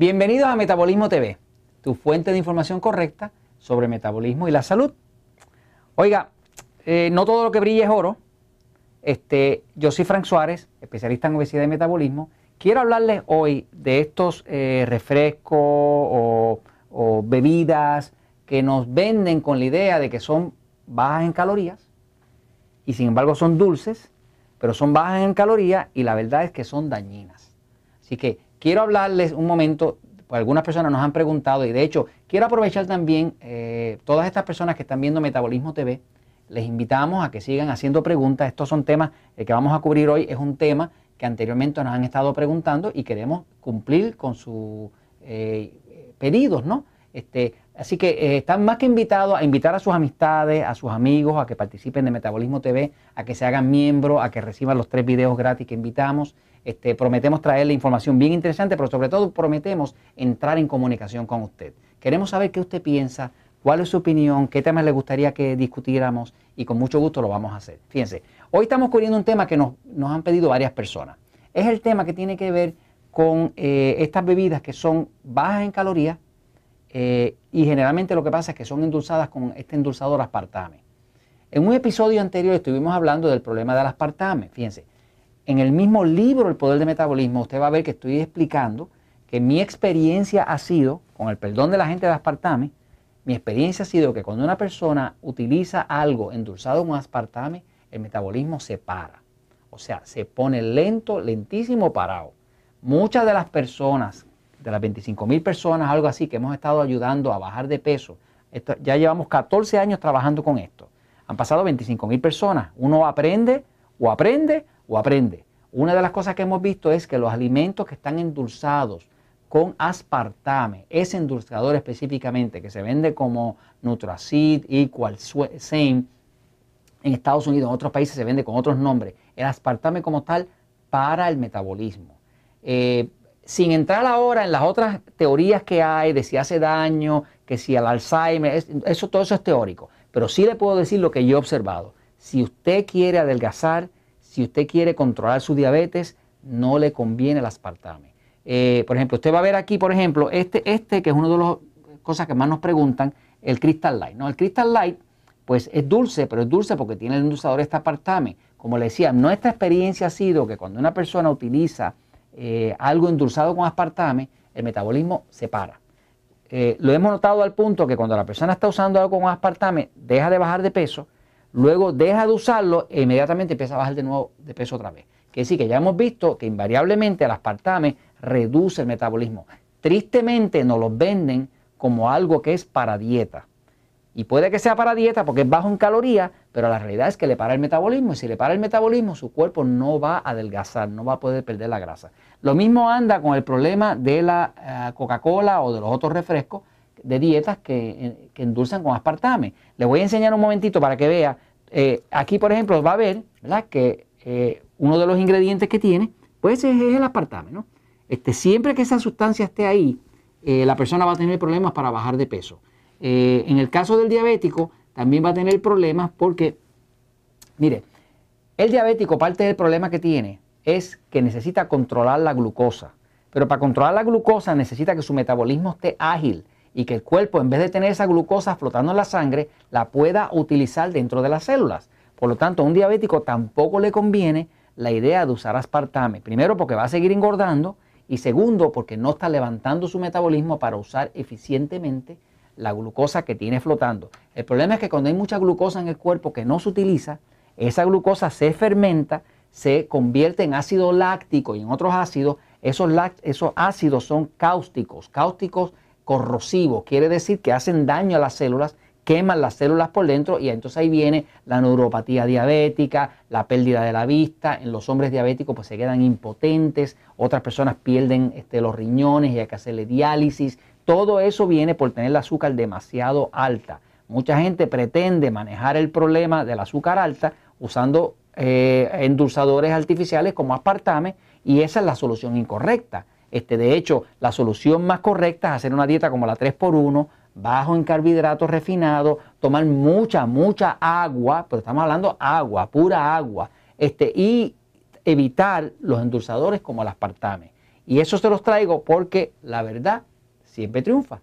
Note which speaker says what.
Speaker 1: Bienvenidos a Metabolismo TV, tu fuente de información correcta sobre metabolismo y la salud. Oiga, eh, no todo lo que brilla es oro. Este, yo soy Frank Suárez, especialista en obesidad y metabolismo. Quiero hablarles hoy de estos eh, refrescos o, o bebidas que nos venden con la idea de que son bajas en calorías y sin embargo son dulces, pero son bajas en calorías y la verdad es que son dañinas. Así que quiero hablarles un momento, pues algunas personas nos han preguntado y de hecho quiero aprovechar también eh, todas estas personas que están viendo Metabolismo TV, les invitamos a que sigan haciendo preguntas. Estos son temas que vamos a cubrir hoy, es un tema que anteriormente nos han estado preguntando y queremos cumplir con sus eh, pedidos, ¿no? Este, así que eh, están más que invitados a invitar a sus amistades, a sus amigos, a que participen de Metabolismo TV, a que se hagan miembros, a que reciban los tres videos gratis que invitamos. Este, prometemos traerle información bien interesante, pero sobre todo prometemos entrar en comunicación con usted. Queremos saber qué usted piensa, cuál es su opinión, qué temas le gustaría que discutiéramos y con mucho gusto lo vamos a hacer. Fíjense, hoy estamos cubriendo un tema que nos, han pedido varias personas. Es el tema que tiene que ver con eh, estas bebidas que son bajas en calorías eh, y generalmente lo que pasa es que son endulzadas con este endulzador aspartame. En un episodio anterior estuvimos hablando del problema del aspartame. Fíjense, en el mismo libro El Poder del Metabolismo, usted va a ver que estoy explicando que mi experiencia ha sido, con el perdón de la gente de aspartame, mi experiencia ha sido que cuando una persona utiliza algo endulzado con aspartame, el metabolismo se para. O sea, se pone lento, lentísimo, parado. Muchas de las personas, de las 25 mil personas, algo así, que hemos estado ayudando a bajar de peso, ya llevamos 14 años trabajando con esto. Han pasado 25 mil personas. Uno aprende o aprende o aprende. Una de las cosas que hemos visto es que los alimentos que están endulzados con aspartame, ese endulzador específicamente que se vende como Nutracid, Equal, Same, en Estados Unidos, en otros países se vende con otros nombres, el aspartame como tal para el metabolismo. Eh, sin entrar ahora en las otras teorías que hay de si hace daño, que si al Alzheimer, eso todo eso es teórico, pero sí le puedo decir lo que yo he observado. Si usted quiere adelgazar, si usted quiere controlar su diabetes, no le conviene el aspartame. Eh, por ejemplo, usted va a ver aquí, por ejemplo, este, este que es una de las cosas que más nos preguntan, el Crystal Light. ¿no? El Crystal Light, pues es dulce, pero es dulce porque tiene el endulzador este aspartame. Como le decía, nuestra experiencia ha sido que cuando una persona utiliza eh, algo endulzado con aspartame, el metabolismo se para. Eh, lo hemos notado al punto que cuando la persona está usando algo con aspartame, deja de bajar de peso, luego deja de usarlo e inmediatamente empieza a bajar de nuevo de peso otra vez. Que sí, que ya hemos visto que invariablemente el aspartame reduce el metabolismo. Tristemente nos lo venden como algo que es para dieta. Y puede que sea para dieta porque es bajo en calorías, pero la realidad es que le para el metabolismo. Y si le para el metabolismo, su cuerpo no va a adelgazar, no va a poder perder la grasa. Lo mismo anda con el problema de la eh, Coca-Cola o de los otros refrescos, de dietas que, endulzan con aspartame. Les voy a enseñar un momentito para que vea. Eh, aquí, por ejemplo, va a ver que eh, uno de los ingredientes que tiene, pues es, el aspartame. ¿no? Este, siempre que esa sustancia esté ahí, eh, la persona va a tener problemas para bajar de peso. en el caso del diabético, también va a tener problemas porque, mire, el diabético, parte del problema que tiene es que necesita controlar la glucosa. Pero para controlar la glucosa necesita que su metabolismo esté ágil y que el cuerpo, en vez de tener esa glucosa flotando en la sangre, la pueda utilizar dentro de las células. Por lo tanto, a un diabético tampoco le conviene la idea de usar aspartame. Primero, porque va a seguir engordando y segundo, porque no está levantando su metabolismo para usar eficientemente la glucosa que tiene flotando. El problema es que cuando hay mucha glucosa en el cuerpo que no se utiliza, esa glucosa se fermenta, se convierte en ácido láctico y en otros ácidos. Esos, esos ácidos son cáusticos. Cáusticos corrosivos, quiere decir que hacen daño a las células, queman las células por dentro y entonces ahí viene la neuropatía diabética, la pérdida de la vista, en los hombres diabéticos pues se quedan impotentes, otras personas pierden este, los riñones y hay que hacerle diálisis, todo eso viene por tener el azúcar demasiado alta. Mucha gente pretende manejar el problema del azúcar alta usando eh, endulzadores artificiales como aspartame y esa es la solución incorrecta. Este, de hecho, la solución más correcta es hacer una dieta como la 3x1, bajo en carbohidratos refinados, tomar mucha, mucha agua, pero estamos hablando agua, pura agua, este, y evitar los endulzadores como el aspartame. Y eso se los traigo porque la verdad siempre triunfa.